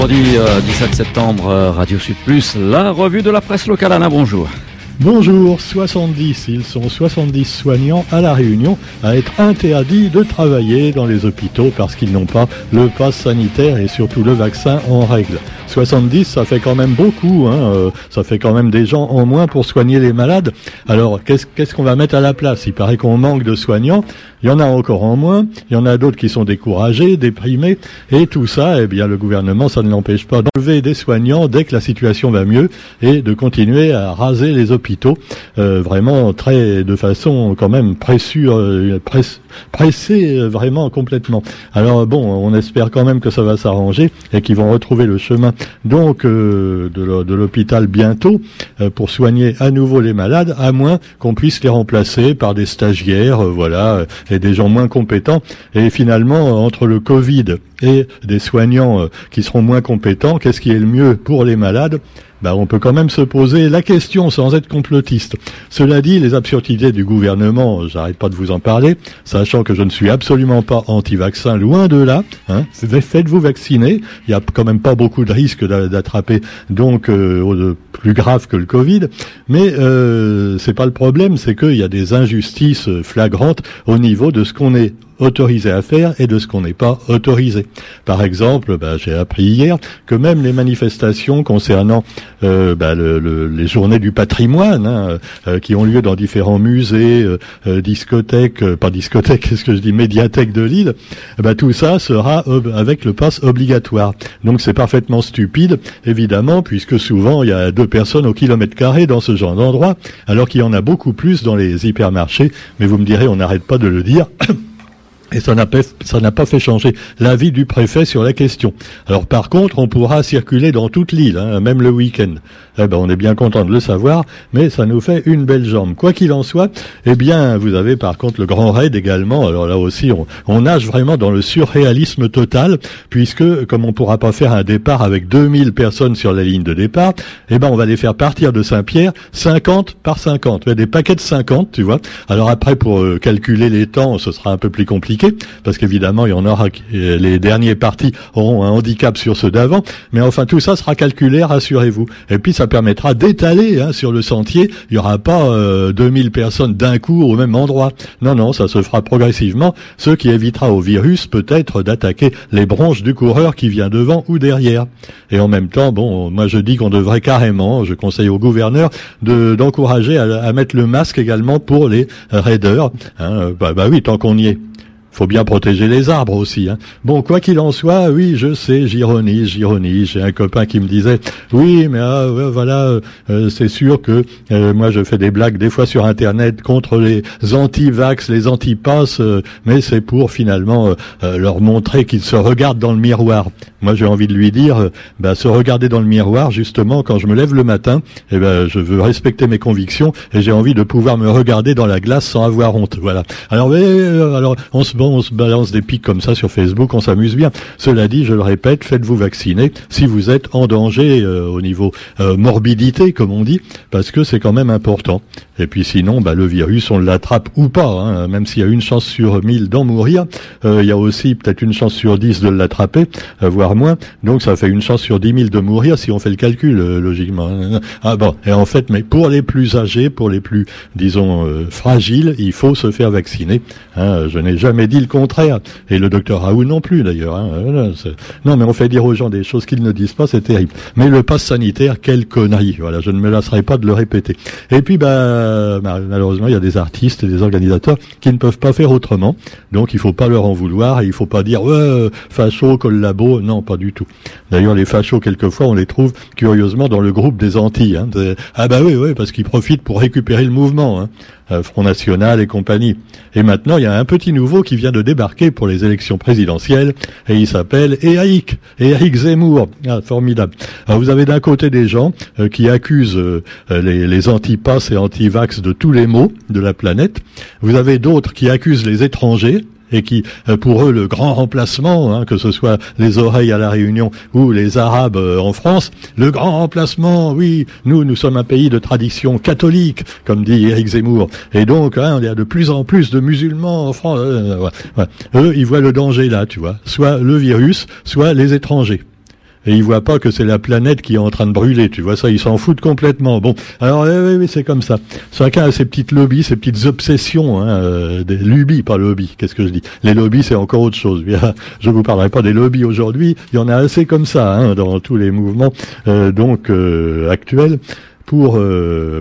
vendredi 17 septembre, Radio Sud Plus, la revue de la presse locale. Anna, bonjour. Bonjour, 70, ils sont 70 soignants à La Réunion à être interdits de travailler dans les hôpitaux parce qu'ils n'ont pas le pass sanitaire et surtout le vaccin en règle. 70, ça fait quand même beaucoup, hein, euh, ça fait quand même des gens en moins pour soigner les malades. Alors qu'est-ce qu'on va mettre à la place? Il paraît qu'on manque de soignants, il y en a encore en moins, il y en a d'autres qui sont découragés, déprimés, et tout ça, eh bien le gouvernement, ça ne l'empêche pas d'enlever des soignants dès que la situation va mieux et de continuer à raser les hôpitaux, euh, vraiment très de façon quand même pressure, euh, pressée vraiment complètement. Alors bon, on espère quand même que ça va s'arranger et qu'ils vont retrouver le chemin donc euh, de l'hôpital bientôt euh, pour soigner à nouveau les malades, à moins qu'on puisse les remplacer par des stagiaires, euh, voilà, et des gens moins compétents. Et finalement, entre le Covid et des soignants qui seront moins compétents, qu'est-ce qui est le mieux pour les malades? Bah, on peut quand même se poser la question sans être complotiste. Cela dit, les absurdités du gouvernement, j'arrête pas de vous en parler, sachant que je ne suis absolument pas anti-vaccin, loin de là. Hein. Faites-vous vacciner, il n'y a quand même pas beaucoup de risques d'attraper donc euh, plus grave que le Covid. Mais euh, c'est pas le problème, c'est qu'il y a des injustices flagrantes au niveau de ce qu'on est autorisé à faire et de ce qu'on n'est pas autorisé. Par exemple, bah, j'ai appris hier que même les manifestations concernant euh, bah, les journées du patrimoine, hein, euh, qui ont lieu dans différents musées, euh, discothèques, pas discothèques, qu'est-ce que je dis, médiathèques de Lille, bah, tout ça sera avec le pass obligatoire. Donc c'est parfaitement stupide, évidemment, puisque souvent il y a deux personnes au kilomètre carré dans ce genre d'endroit, alors qu'il y en a beaucoup plus dans les hypermarchés. Mais vous me direz, on n'arrête pas de le dire. Et ça n'a pas, fait changer l'avis du préfet sur la question. Alors par contre, on pourra circuler dans toute l'île, hein, même le week-end. Eh ben, on est bien content de le savoir, mais ça nous fait une belle jambe. Quoi qu'il en soit, eh bien, vous avez par contre le Grand Raid également. Alors là aussi, on, nage vraiment dans le surréalisme total, puisque comme on pourra pas faire un départ avec 2000 personnes sur la ligne de départ, eh ben, on va les faire partir de Saint-Pierre 50 par 50. Des paquets de 50, tu vois. Alors après, pour euh, calculer les temps, ce sera un peu plus compliqué parce qu'évidemment, il y en aura, les derniers partis auront un handicap sur ceux d'avant, mais enfin, tout ça sera calculé, rassurez-vous. Et puis, ça permettra d'étaler hein, sur le sentier, il n'y aura pas 2000 euh, personnes d'un coup au même endroit. Non, non, ça se fera progressivement, ce qui évitera au virus peut-être d'attaquer les bronches du coureur qui vient devant ou derrière. Et en même temps, bon, moi je dis qu'on devrait carrément, je conseille au gouverneur, d'encourager à, mettre le masque également pour les raiders. Hein. bah, bah oui, tant qu'on y est faut bien protéger les arbres aussi. Hein. Bon, quoi qu'il en soit, oui, je sais, j'ironise, j'ironise. J'ai un copain qui me disait, oui, mais ah, voilà, euh, c'est sûr que euh, moi je fais des blagues des fois sur Internet contre les anti-vax, les anti-pass, euh, mais c'est pour finalement leur montrer qu'ils se regardent dans le miroir. Moi, j'ai envie de lui dire, bah, se regarder dans le miroir, justement, quand je me lève le matin, eh ben, je veux respecter mes convictions et j'ai envie de pouvoir me regarder dans la glace sans avoir honte. Voilà. Alors, alors, on se on se balance des pics comme ça sur Facebook, on s'amuse bien. Cela dit, je le répète, faites-vous vacciner si vous êtes en danger euh, au niveau euh, morbidité, comme on dit, parce que c'est quand même important. Et puis sinon, bah, le virus, on l'attrape ou pas, hein. même s'il y a une chance sur mille d'en mourir, euh, il y a aussi peut-être une chance sur dix de l'attraper, voire moins. Donc ça fait une chance sur dix mille de mourir si on fait le calcul, logiquement. Ah bon, et en fait, mais pour les plus âgés, pour les plus, disons, fragiles, il faut se faire vacciner. Hein. Je n'ai jamais dit le contraire. Et le docteur Raoult non plus, d'ailleurs. Hein. Non, mais on fait dire aux gens des choses qu'ils ne disent pas, c'est terrible. Mais le pass sanitaire, quelle connerie. Voilà, je ne me lasserai pas de le répéter. Et puis, bah, malheureusement, il y a des artistes et des organisateurs qui ne peuvent pas faire autrement. Donc, il faut pas leur en vouloir et il faut pas dire, ouais, facho, collabo. Non, pas du tout. D'ailleurs, les fachos, quelquefois, on les trouve curieusement dans le groupe des Antilles. Hein. Ah bah oui, oui, parce qu'ils profitent pour récupérer le mouvement. Hein. Euh, Front National et compagnie. Et maintenant, il y a un petit nouveau qui vient de débarquer pour les élections présidentielles, et il s'appelle Eric, Eric Zemmour. Ah, formidable. Alors, vous avez d'un côté des gens euh, qui accusent euh, les, les anti-pass et anti-vax de tous les maux de la planète. Vous avez d'autres qui accusent les étrangers, et qui, euh, pour eux, le grand remplacement, hein, que ce soit les oreilles à la Réunion ou les Arabes euh, en France, le grand remplacement, oui, nous, nous sommes un pays de tradition catholique, comme dit Éric Zemmour, et donc hein, il y a de plus en plus de musulmans en France. Euh, eux, ils voient le danger là, tu vois, soit le virus, soit les étrangers. Et ils voient pas que c'est la planète qui est en train de brûler. Tu vois ça, ils s'en foutent complètement. Bon, alors oui, oui, c'est comme ça. Chacun a ses petites lobbies, ses petites obsessions, hein, euh, des lubies, pas lobbies. Qu'est-ce que je dis? Les lobbies, c'est encore autre chose. Je vous parlerai pas des lobbies aujourd'hui. Il y en a assez comme ça hein, dans tous les mouvements euh, donc euh, actuels pour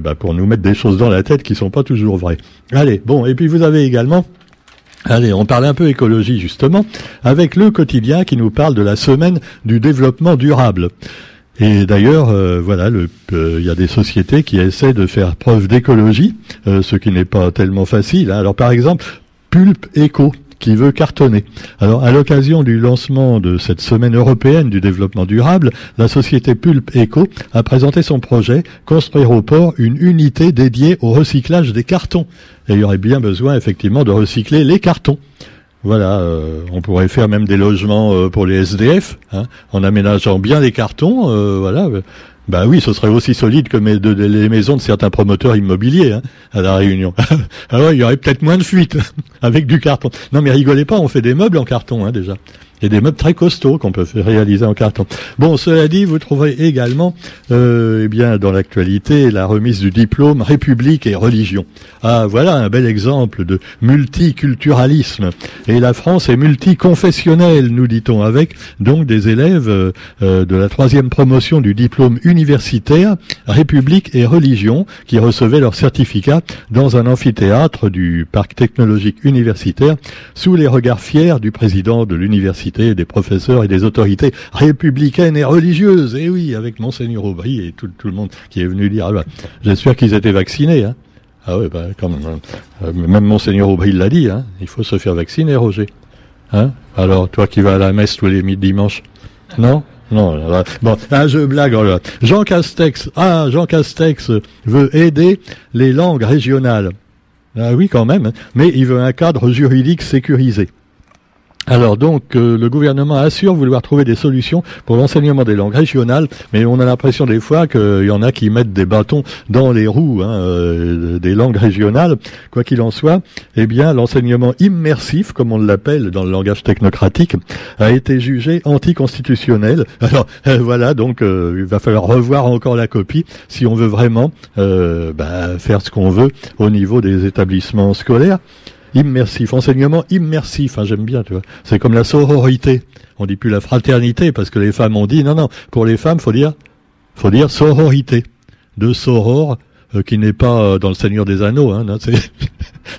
bah, pour nous mettre des choses dans la tête qui sont pas toujours vraies. Allez, bon, et puis vous avez également Allez, on parle un peu écologie justement, avec le quotidien qui nous parle de la semaine du développement durable. Et d'ailleurs, euh, voilà, euh, il y a des sociétés qui essaient de faire preuve d'écologie, euh, ce qui n'est pas tellement facile. Hein. Alors par exemple, Pulp Eco, qui veut cartonner. Alors, à l'occasion du lancement de cette semaine européenne du développement durable, la société Pulp Eco a présenté son projet construire au port une unité dédiée au recyclage des cartons. Et il y aurait bien besoin effectivement de recycler les cartons. Voilà, euh, on pourrait faire même des logements euh, pour les SDF, hein, en aménageant bien les cartons. Euh, voilà, ben oui, ce serait aussi solide que les maisons de certains promoteurs immobiliers hein, à la Réunion. Alors il y aurait peut-être moins de fuites avec du carton. Non mais rigolez pas, on fait des meubles en carton hein, déjà. A des meubles très costauds qu'on peut réaliser en carton. Bon, cela dit, vous trouverez également, euh, eh bien, dans l'actualité, la remise du diplôme République et religion. Ah, voilà un bel exemple de multiculturalisme. Et la France est multiconfessionnelle, nous dit-on, avec donc des élèves euh, euh, de la troisième promotion du diplôme universitaire République et religion qui recevaient leur certificat dans un amphithéâtre du parc technologique universitaire sous les regards fiers du président de l'université des professeurs et des autorités républicaines et religieuses. Et oui, avec Monseigneur Aubry et tout, le monde qui est venu dire, ah bah, j'espère qu'ils étaient vaccinés. Hein. Ah oui, bah, quand même. Hein. Euh, même Monseigneur Aubry l'a dit, hein. il faut se faire vacciner, Roger. Hein Alors, toi qui vas à la messe tous les dimanches, non? Non, bon, un jeu blague. Jean Castex, ah, Jean Castex veut aider les langues régionales. Ah oui, quand même, mais il veut un cadre juridique sécurisé. Alors donc euh, le gouvernement assure vouloir trouver des solutions pour l'enseignement des langues régionales, mais on a l'impression des fois qu'il y en a qui mettent des bâtons dans les roues hein, euh, des langues régionales. Quoi qu'il en soit, eh bien l'enseignement immersif, comme on l'appelle dans le langage technocratique, a été jugé anticonstitutionnel. Alors euh, voilà, donc il va falloir revoir encore la copie si on veut vraiment bah, faire ce qu'on veut au niveau des établissements scolaires immersif, enseignement immersif, hein, j'aime bien, tu vois. C'est comme la sororité. On dit plus la fraternité parce que les femmes ont dit non, non, pour les femmes, faut dire, faut dire sororité. De soror, euh, qui n'est pas euh, dans le Seigneur des Anneaux. Hein,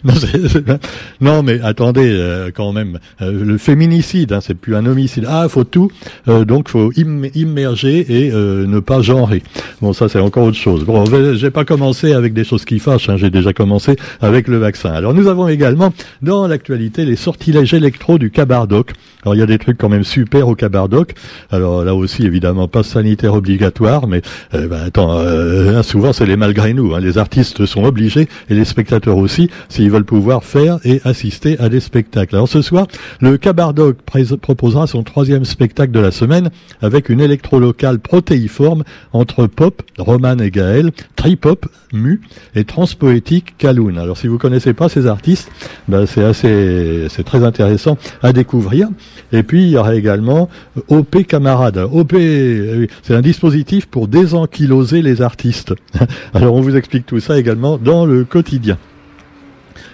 non, mais attendez, euh, quand même, le féminicide, hein, c'est plus un homicide. Ah, faut tout, donc faut immerger et ne pas genrer. Bon, ça c'est encore autre chose. Bon, j'ai pas commencé avec des choses qui fâchent. Hein, j'ai déjà commencé avec le vaccin. Alors nous avons également dans l'actualité les sortilèges électro du Cabardoc. Alors il y a des trucs quand même super au Cabardoc. Alors là aussi évidemment pas sanitaire obligatoire, mais ben, attends, hein, souvent c'est les malgré nous Hein. Les artistes sont obligés, et les spectateurs aussi, s'ils veulent pouvoir faire et assister à des spectacles. Alors ce soir, le Cabardoc proposera son troisième spectacle de la semaine avec une électro-locale protéiforme entre pop, Roman et Gaël, trip-hop, mu, et transpoétique, Kaloun. Alors si vous connaissez pas ces artistes, ben, c'est assez, c'est très intéressant à découvrir. Et puis il y aura également OP Camarade. OP, euh, c'est un dispositif pour désankyloser les artistes. Alors on vous explique tout ça également dans le quotidien.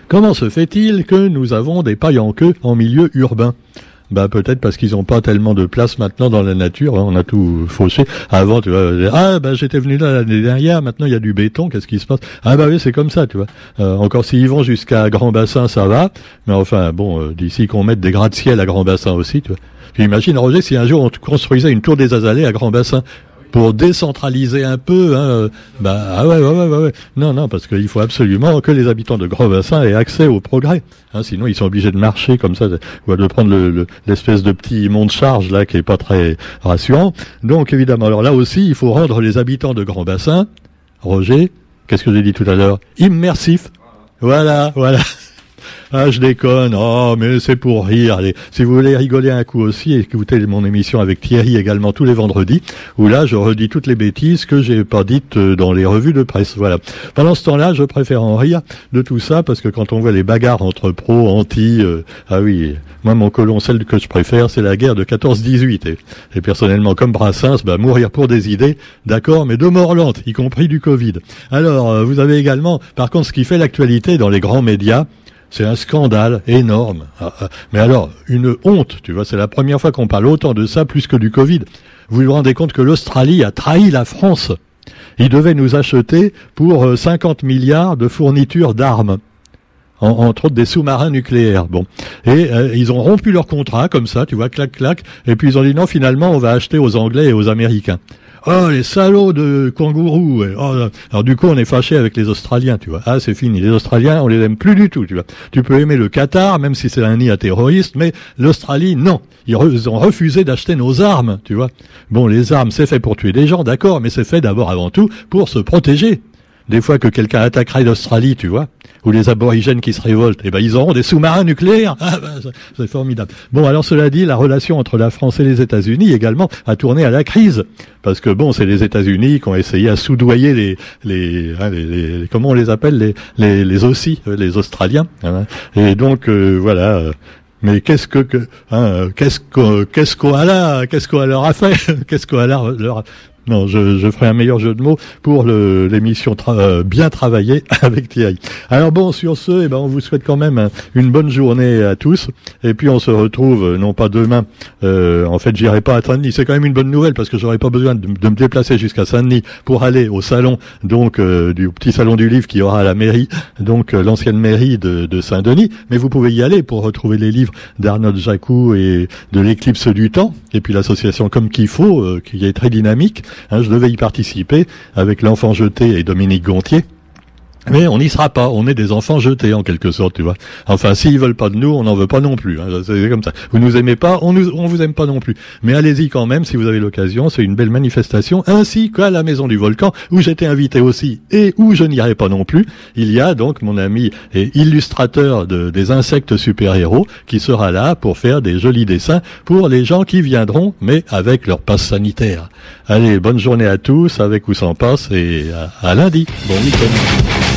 Comment se fait-il que nous avons des pailles en queue en milieu urbain? Bah peut-être parce qu'ils n'ont pas tellement de place maintenant dans la nature. Hein. on a tout fauché. Avant, tu vois, ah bah j'étais venu là l'année dernière. Maintenant il y a du béton. Qu'est-ce qui se passe? Ah bah oui, c'est comme ça, tu vois. Euh, encore s'ils vont jusqu'à Grand Bassin, ça va. Mais enfin bon, euh, d'ici qu'on mette des gratte-ciel à Grand Bassin aussi, tu vois. Puis imagine Roger si un jour on construisait une tour des Azalées à Grand Bassin pour décentraliser un peu. Hein, bah ah ouais, ouais, ouais, ouais, Non, non, parce qu'il faut absolument que les habitants de Grand Bassin aient accès au progrès. Hein, sinon, ils sont obligés de marcher comme ça, ou de prendre l'espèce de petit mont de charge là qui est pas très rassurant. Donc évidemment, alors là aussi, il faut rendre les habitants de Grand Bassin, Roger, qu'est-ce que j'ai dit tout à l'heure, immersifs. Voilà, voilà. Ah, je déconne. Oh, mais c'est pour rire. Allez, si vous voulez rigoler un coup aussi, écoutez mon émission avec Thierry également tous les vendredis, où là, je redis toutes les bêtises que j'ai pas dites euh, dans les revues de presse. Voilà. Pendant ce temps-là, je préfère en rire de tout ça parce que quand on voit les bagarres entre pros, anti, euh, ah oui, moi mon colon, celle que je préfère, c'est la guerre de 14-18. Et, et, personnellement, comme Brassens, bah, mourir pour des idées, d'accord, mais de mort lente, y compris du Covid. Alors, euh, vous avez également, par contre, ce qui fait l'actualité dans les grands médias, c'est un scandale énorme. Ah, ah. Mais alors, une honte, tu vois, c'est la première fois qu'on parle autant de ça plus que du Covid. Vous vous rendez compte que l'Australie a trahi la France. Ils devaient nous acheter pour 50 euh, milliards de fournitures d'armes. entre autres des sous-marins nucléaires. Bon, et euh, ils ont rompu leur contrat comme ça, tu vois, clac clac. Et puis ils ont dit non, finalement, on va acheter aux Anglais et aux Américains. Oh, les salauds de kangourous. Oh, alors du coup, on est fâché avec les Australiens, tu vois. Ah, c'est fini. Les Australiens, on les aime plus du tout, tu vois. Tu peux aimer le Qatar, même si c'est un nid à mais l'Australie, non. Ils, ont refusé d'acheter nos armes, tu vois. Bon, les armes, c'est fait pour tuer des gens, d'accord, mais c'est fait d'abord avant tout pour se protéger des fois que quelqu'un attaquerait l'Australie, tu vois, ou les aborigènes qui se révoltent, eh ben ils auront des sous-marins nucléaires. Ah ben, c'est formidable. Bon, alors cela dit, la relation entre la France et les États-Unis également a tourné à la crise, parce que bon, c'est les États-Unis qui ont essayé à soudoyer les les, hein, les, comment on les appelle les les, les aussi euh, les Australiens. Hein. et donc euh, voilà. Euh, mais qu'est-ce que, hein, qu'est-ce que qu'est-ce qu'on a qu'est-ce qu'on leur a fait? Qu'est-ce qu'on leur, leur non, je, ferai un meilleur jeu de mots pour l'émission euh, bien travaillée avec Thierry. Alors bon, sur ce, eh ben, on vous souhaite quand même une bonne journée à tous. Et puis on se retrouve, euh, non pas demain, euh, en fait j'irai pas à Saint-Denis. C'est quand même une bonne nouvelle parce que j'aurais pas besoin de, me déplacer jusqu'à Saint-Denis pour aller au salon, donc du petit salon du livre qui aura la mairie, donc l'ancienne mairie de, de Saint-Denis. Mais vous pouvez y aller pour retrouver les livres d'Arnold Jacou et de l'éclipse du temps, et puis l'association Comme qu'il faut, qui est très dynamique. Hein, je devais y participer avec l'enfant jeté et Dominique Gontier. Mais on n'y sera pas, on est des enfants jetés en quelque sorte, tu vois. Enfin, s'ils veulent pas de nous, on n'en veut pas non plus. Hein. C'est comme ça. Vous nous aimez pas, on nous, on vous aime pas non plus. Mais allez-y quand même si vous avez l'occasion. C'est une belle manifestation, ainsi qu'à la Maison du Volcan où j'étais invité aussi et où je n'irai pas non plus. Il y a donc mon ami et illustrateur de, des insectes super-héros qui sera là pour faire des jolis dessins pour les gens qui viendront, mais avec leur passe sanitaire. Allez, bonne journée à tous, avec ou sans passe, et à, à lundi. Bon week-end.